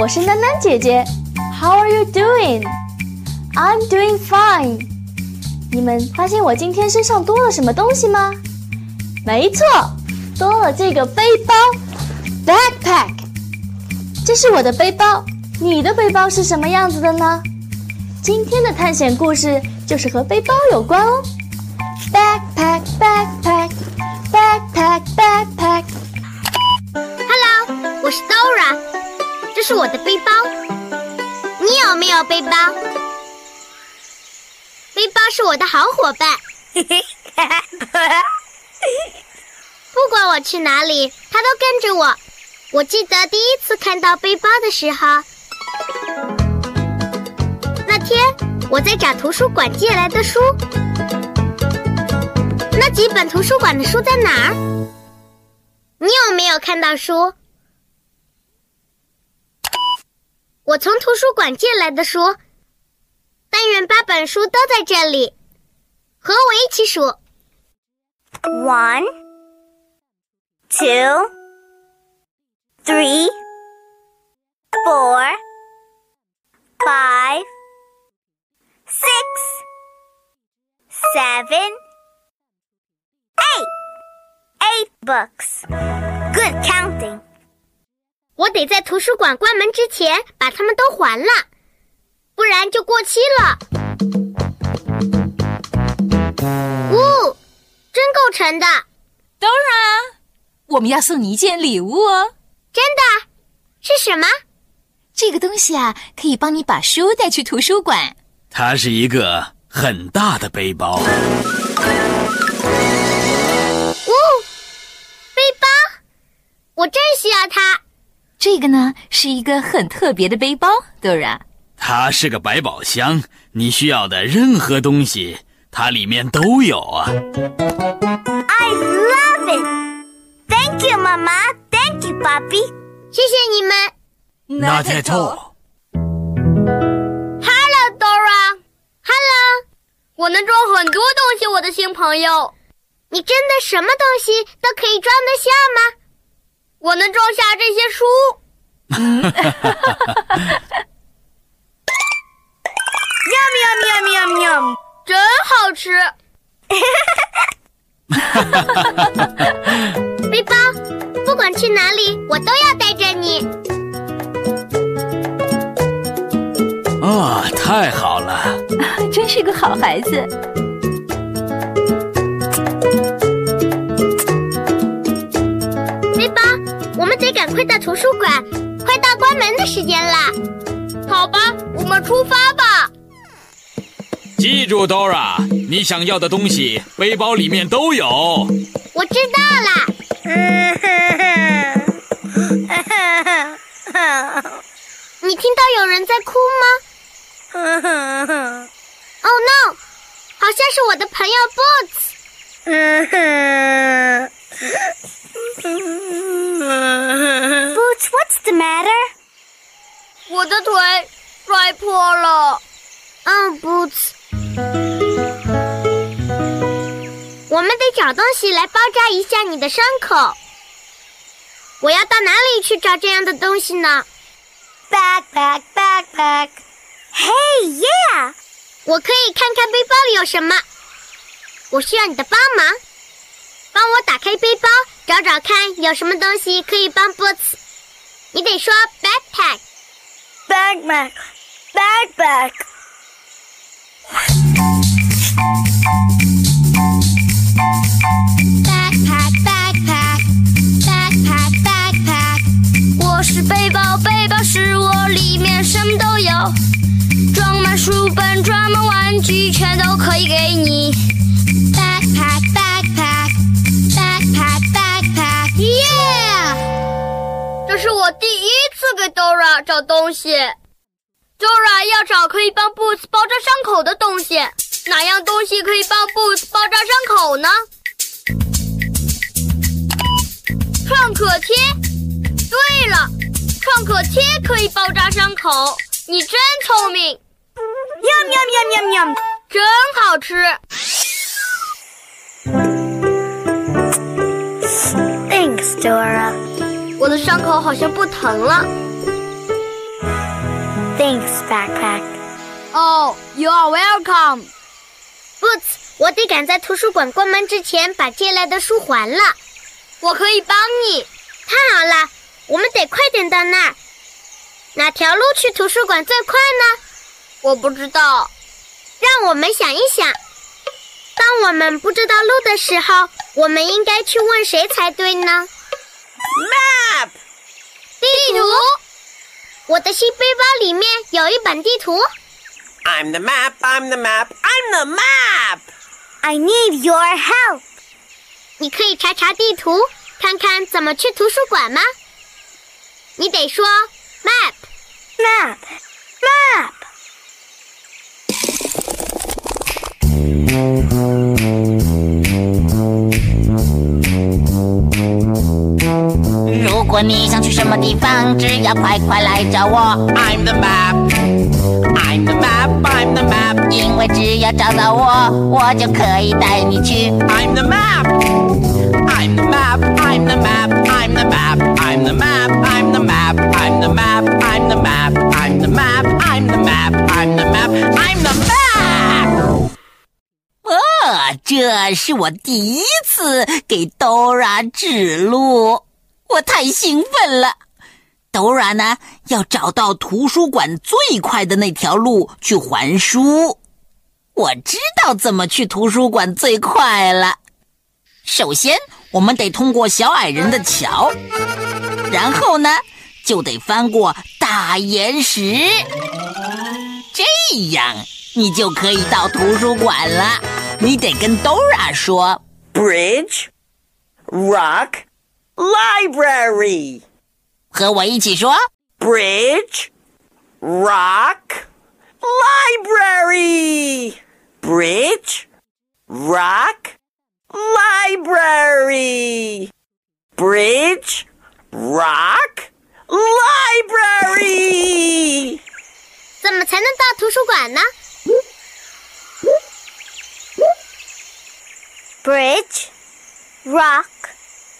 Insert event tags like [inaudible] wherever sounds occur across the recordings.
我是囡囡姐姐，How are you doing? I'm doing fine. 你们发现我今天身上多了什么东西吗？没错，多了这个背包，backpack。这是我的背包，你的背包是什么样子的呢？今天的探险故事就是和背包有关哦。Backpack, backpack, backpack, backpack. 是我的背包，你有没有背包？背包是我的好伙伴，[laughs] 不管我去哪里，它都跟着我。我记得第一次看到背包的时候，那天我在找图书馆借来的书，那几本图书馆的书在哪儿？你有没有看到书？我从图书馆借来的书，但愿八本书都在这里，和我一起数：one, two, three, four, five, six, seven, eight. Eight books. Good counting. 我得在图书馆关门之前把它们都还了，不然就过期了。呜，真够沉的。Dora，我们要送你一件礼物哦。真的？是什么？这个东西啊，可以帮你把书带去图书馆。它是一个很大的背包。呜，背包，我真需要它。这个呢是一个很特别的背包，Dora。它是个百宝箱，你需要的任何东西，它里面都有啊。I love it. Thank you, Mama. Thank you, Papi. 谢谢你们。Not at all. Hello, Dora. Hello. 我能装很多东西，我的新朋友。你真的什么东西都可以装得下吗？我能装下这些书。Yum yum yum yum yum，真好吃。[laughs] 背包，不管去哪里，我都要带着你。啊，太好了！[laughs] 真是个好孩子。赶快到图书馆，快到关门的时间了。好吧，我们出发吧。记住，Dora，你想要的东西背包里面都有。我知道了。你听到有人在哭吗？Oh no，好像是我的朋友 Boots。Boots, what's the matter? 我的腿摔破了。嗯，Boots，我们得找东西来包扎一下你的伤口。我要到哪里去找这样的东西呢？Backpack, backpack. Hey, yeah！我可以看看背包里有什么。我需要你的帮忙，帮我打开背包，找找看有什么东西可以帮 boss。你得说 backpack backpack backpack backpack backpack backpack，我是背包，背包是我，里面什么都有，装满书本，装满玩具，全都可以给你。给 Dora 找东西。Dora 要找可以帮 Boots 包扎伤口的东西，哪样东西可以帮 Boots 包扎伤口呢？创可贴。对了，创可贴可以包扎伤口。你真聪明。喵喵喵喵喵，真好吃。Thanks, Dora. 我的伤口好像不疼了。Thanks, backpack. Oh, you are welcome. Boots，我得赶在图书馆关门之前把借来的书还了。我可以帮你。太好了，我们得快点到那儿。哪条路去图书馆最快呢？我不知道。让我们想一想。当我们不知道路的时候，我们应该去问谁才对呢？Map，地图。我的新背包里面有一本地图。I'm the map. I'm the map. I'm the map. I need your help. 你可以查查地图，看看怎么去图书馆吗？你得说 map 果你想去什么地方，只要快快来找我。I'm the map, I'm the map, I'm the map。因为只要找到我，我就可以带你去。I'm the map, I'm the map, I'm the map, I'm the map, I'm the map, I'm the map, I'm the map, I'm the map, I'm the map, I'm the map, I'm the map, I'm the map。哦，这是我第一次给 Dora 指路。我太兴奋了，Dora 呢要找到图书馆最快的那条路去还书。我知道怎么去图书馆最快了。首先，我们得通过小矮人的桥，然后呢就得翻过大岩石，这样你就可以到图书馆了。你得跟 Dora 说：Bridge, rock。Library，和我一起说：Bridge, rock, library. Bridge, rock, library. Bridge, rock, library. [laughs] 怎么才能到图书馆呢？Bridge, rock.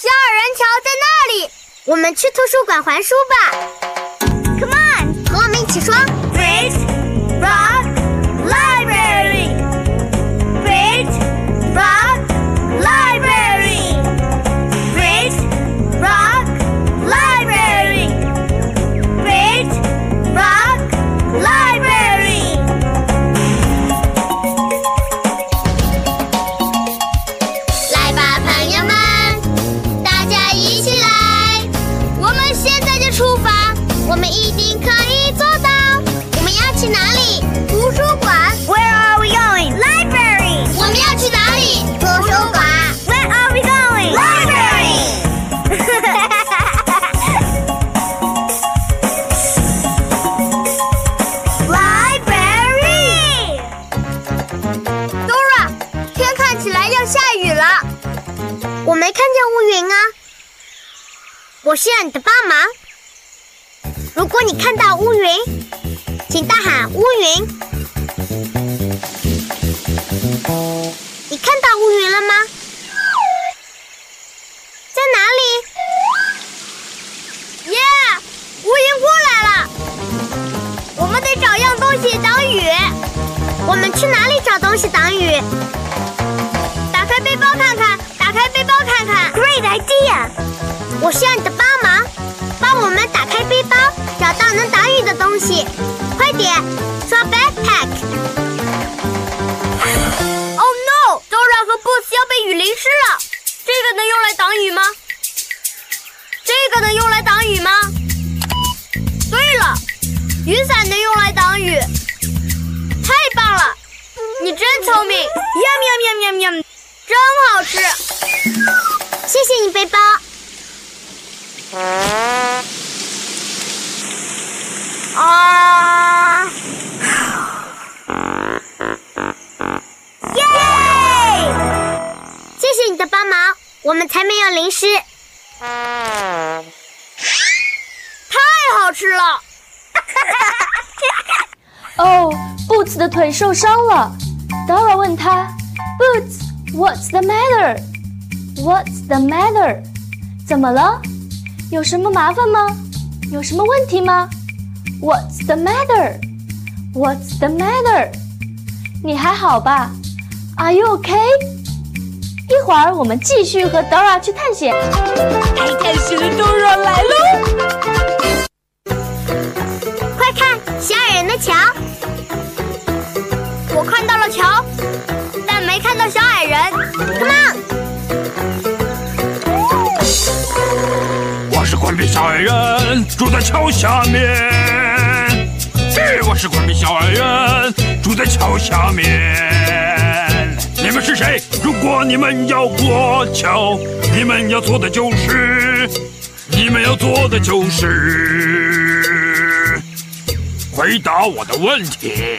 小矮人桥在那里，我们去图书馆还书吧。Come on，和我们一起说。我没看见乌云啊，我需要你的帮忙。如果你看到乌云，请大喊“乌云”。你看到乌云了吗？在哪里？耶！乌云过来了。我们得找样东西挡雨。我们去哪里找东西挡雨？开背包看看，Great idea！我需要你的帮忙，帮我们打开背包，找到能挡雨的东西。快点，刷 backpack。受伤了。Dora 问他：“Boots，what's the matter？What's the matter？怎么了？有什么麻烦吗？有什么问题吗？What's the matter？What's the matter？你还好吧？Are you okay？一会儿我们继续和 Dora 去探险。爱探险的 Dora 来喽！快看，小矮人的桥！小矮人。Come on！我是关闭小矮人，住在桥下面。我是关闭小矮人，住在桥下面。你们是谁？如果你们要过桥，你们要做的就是，你们要做的就是回答我的问题。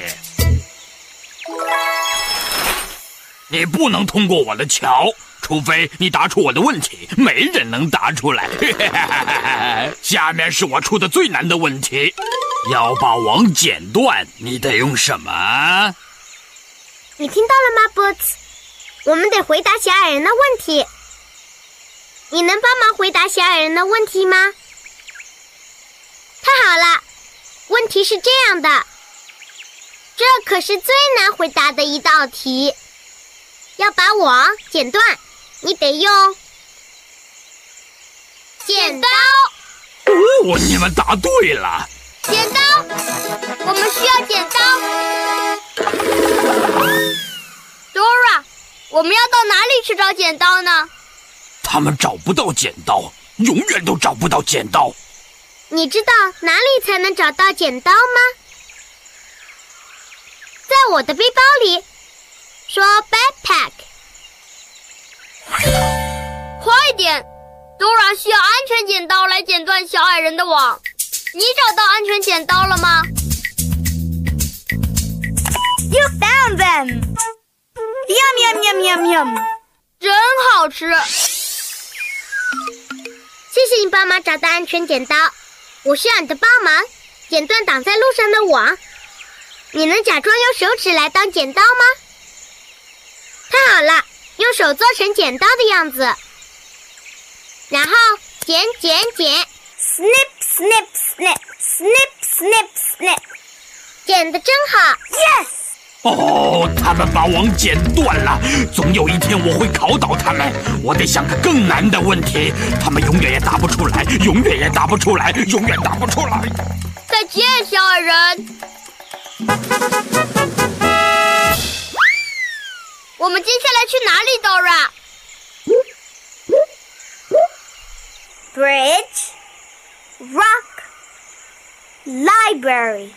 你不能通过我的桥，除非你答出我的问题。没人能答出来。[laughs] 下面是我出的最难的问题：要把网剪断，你得用什么？你听到了吗，Boots？我们得回答小矮人的问题。你能帮忙回答小矮人的问题吗？太好了，问题是这样的，这可是最难回答的一道题。要把网剪断，你得用剪刀。哦，你们答对了。剪刀，我们需要剪刀。Dora，我们要到哪里去找剪刀呢？他们找不到剪刀，永远都找不到剪刀。你知道哪里才能找到剪刀吗？在我的背包里。说 backpack。快点，Dora 需要安全剪刀来剪断小矮人的网。你找到安全剪刀了吗？You found them. Yum yum yum yum yum. 真好吃。谢谢你帮忙找到安全剪刀，我需要你的帮忙，剪断挡在路上的网。你能假装用手指来当剪刀吗？太好了，用手做成剪刀的样子，然后剪剪剪，snip snip snip snip snip snip，剪的真好，yes。哦，他们把网剪断了，总有一天我会考倒他们。我得想个更难的问题，他们永远也答不出来，永远也答不出来，永远答不出来。再见，小矮人。我们接下来去哪里，Dora？Bridge, rock, library。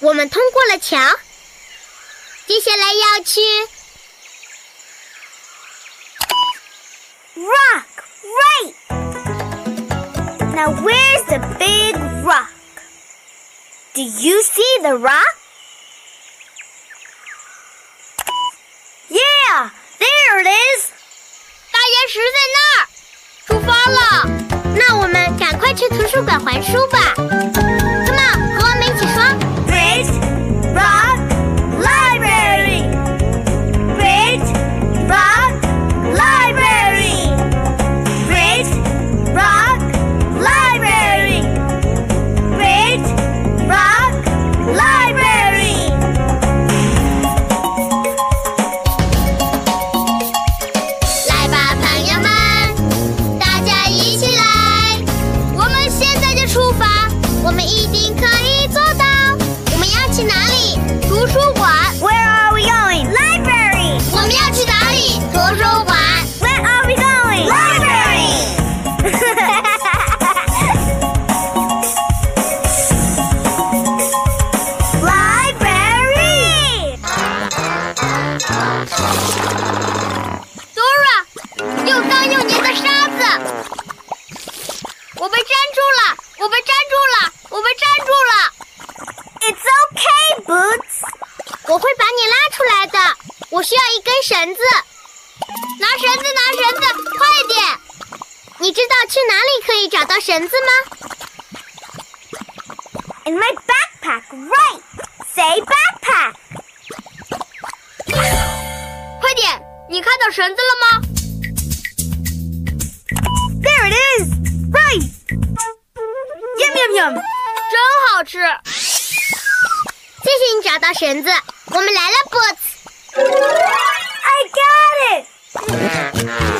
我们通过了桥，接下来要去 rock. Right. Now where's the big rock? Do you see the rock? 石在那儿，出发了。那我们赶快去图书馆还书吧。？In my backpack, right? Say backpack. 快点！你看到绳子了吗？There it is, right. Yum yum yum. 真好吃！谢谢你找到绳子，我们来了，Boots。I got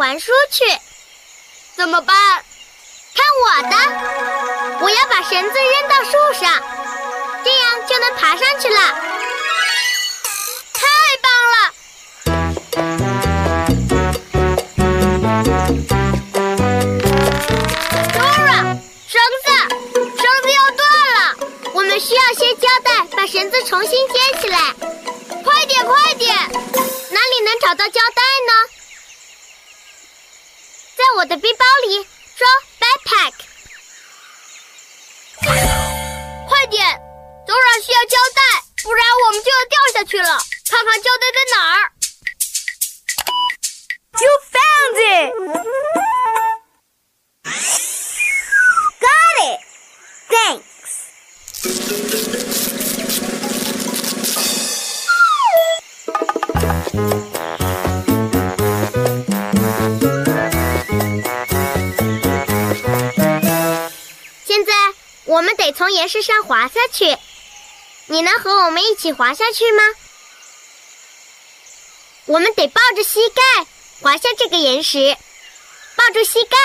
还书去。怎么办？看我的！我要把绳子扔到树上，这样就能爬上去了。太棒了！Dora，绳子，绳子要断了，我们需要些胶带把绳子重新接起来。快点，快点！哪里能找到胶带呢？在我的背包里，装 backpack。快点，走软需要胶带，不然我们就要掉下去了。看看胶带在哪儿。You found it. Got it. Thanks. 我们得从岩石上滑下去，你能和我们一起滑下去吗？我们得抱着膝盖滑下这个岩石，抱住膝盖。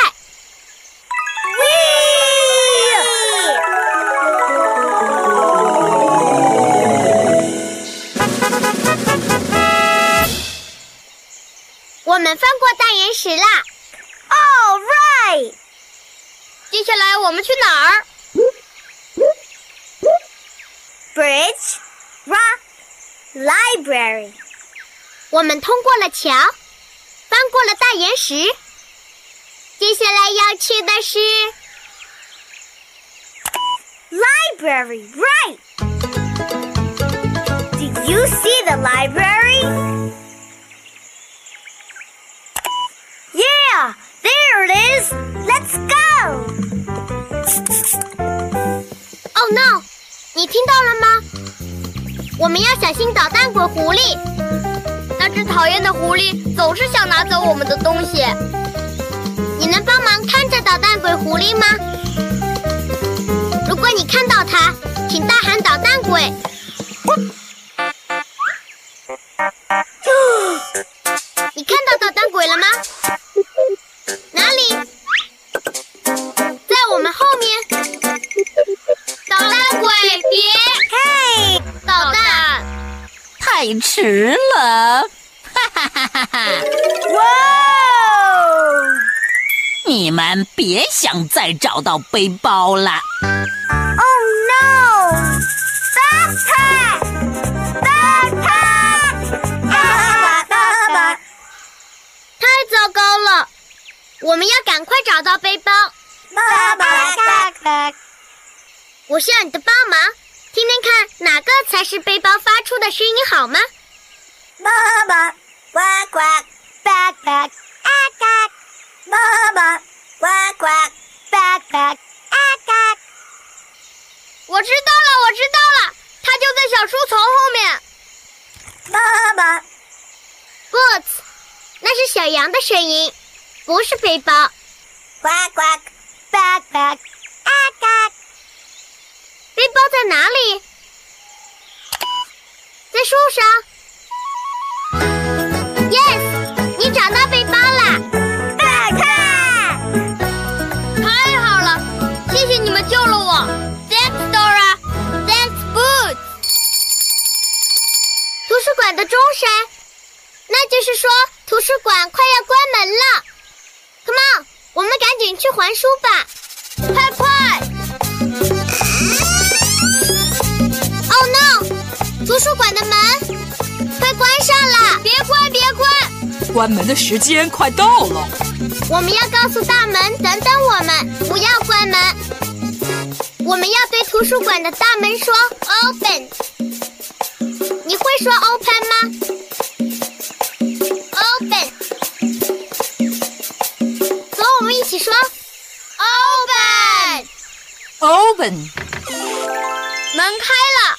我们翻过大岩石啦，All right。接下来我们去哪儿 ？Bridge, rock, library。我们通过了桥，翻过了大岩石。接下来要去的是 library, right? Did you see the library? Yeah, there it is. Let's go. Oh no! 你听到了吗？我们要小心捣蛋鬼狐狸。那只讨厌的狐狸总是想拿走我们的东西。你能帮忙看着捣蛋鬼狐狸吗？如果你看到它，请大喊“捣蛋鬼”。别想再找到背包了！Oh no！Backpack！Backpack！爸爸！太糟糕了！我们要赶快找到背包。！Backpack！我需要你的帮忙，听听看哪个才是背包发出的声音，好吗？爸爸，呱呱，backpack，啊嘎，爸爸，呱呱，backpack，啊嘎。我知道了，我知道了，它就在小树丛后面。爸爸，boots，那是小羊的声音，不是背包。呱呱，backpack，啊嘎。包在哪里？在树上。Yes，你找到关！门的时间快到了。我们要告诉大门等等我们，不要关门。我们要对图书馆的大门说 “open”。你会说 “open” 吗？open。走我们一起说 “open”。Open，门开了。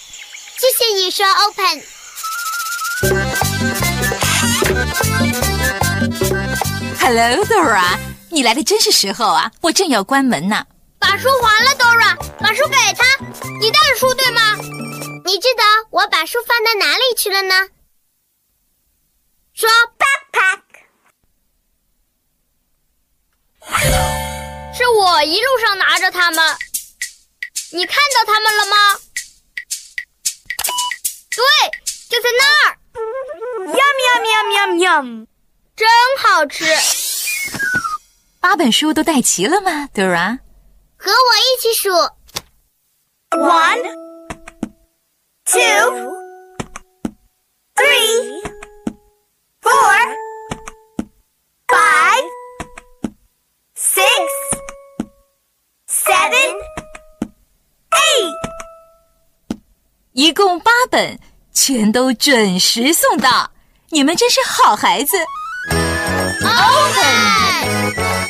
谢谢你说 “open”。Hello Dora，你来的真是时候啊！我正要关门呢。把书还了，Dora，把书给他。你带书对吗？你知道我把书放到哪里去了呢？说 “backpack”。是我一路上拿着它们。你看到它们了吗？对，就在那儿。Yum yum yum yum yum！真好吃。八本书都带齐了吗，Dora？和我一起数 One, two, three, four, five, six, seven, eight. 一共八本，全都准时送到。你们真是好孩子。Open。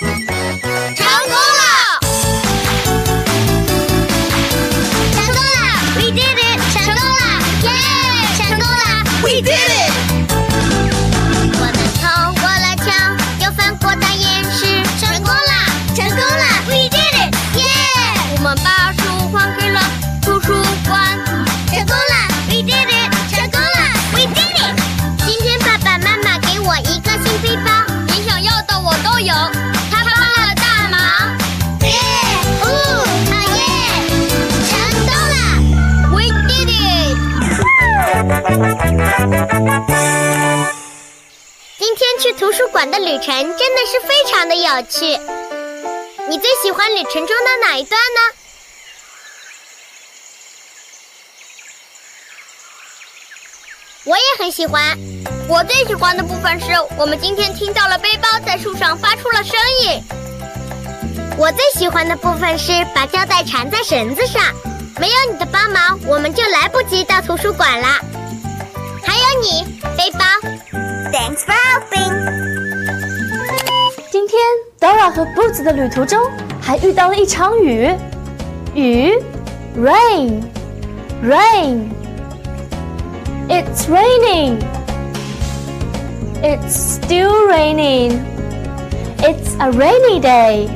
图书馆的旅程真的是非常的有趣。你最喜欢旅程中的哪一段呢？我也很喜欢。我最喜欢的部分是我们今天听到了背包在树上发出了声音。我最喜欢的部分是把胶带缠在绳子上，没有你的帮忙，我们就来不及到图书馆啦。还有你，背包。Thanks for helping。今天 Dora 和 Boots 的旅途中还遇到了一场雨，雨，rain，rain。It's raining. It's still raining. It's a rainy day.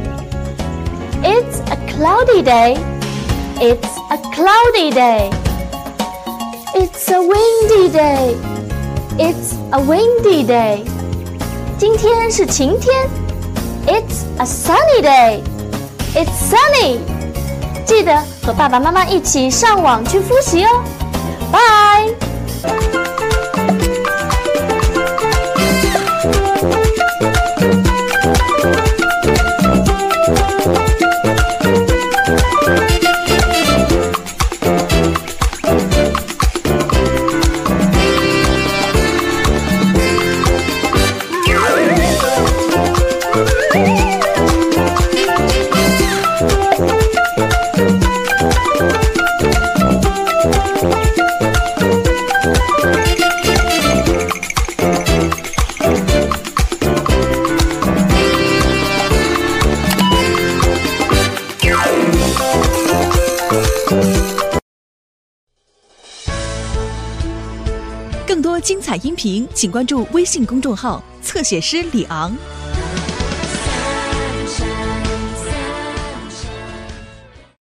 It's a cloudy day. It's a cloudy day. It's a windy day. It's a windy day. 今天是晴天。 It's a sunny day. It's sunny. 记得和爸爸妈妈一起上网去复习哦。Bye. “请关注微信公众号“侧写师李昂”。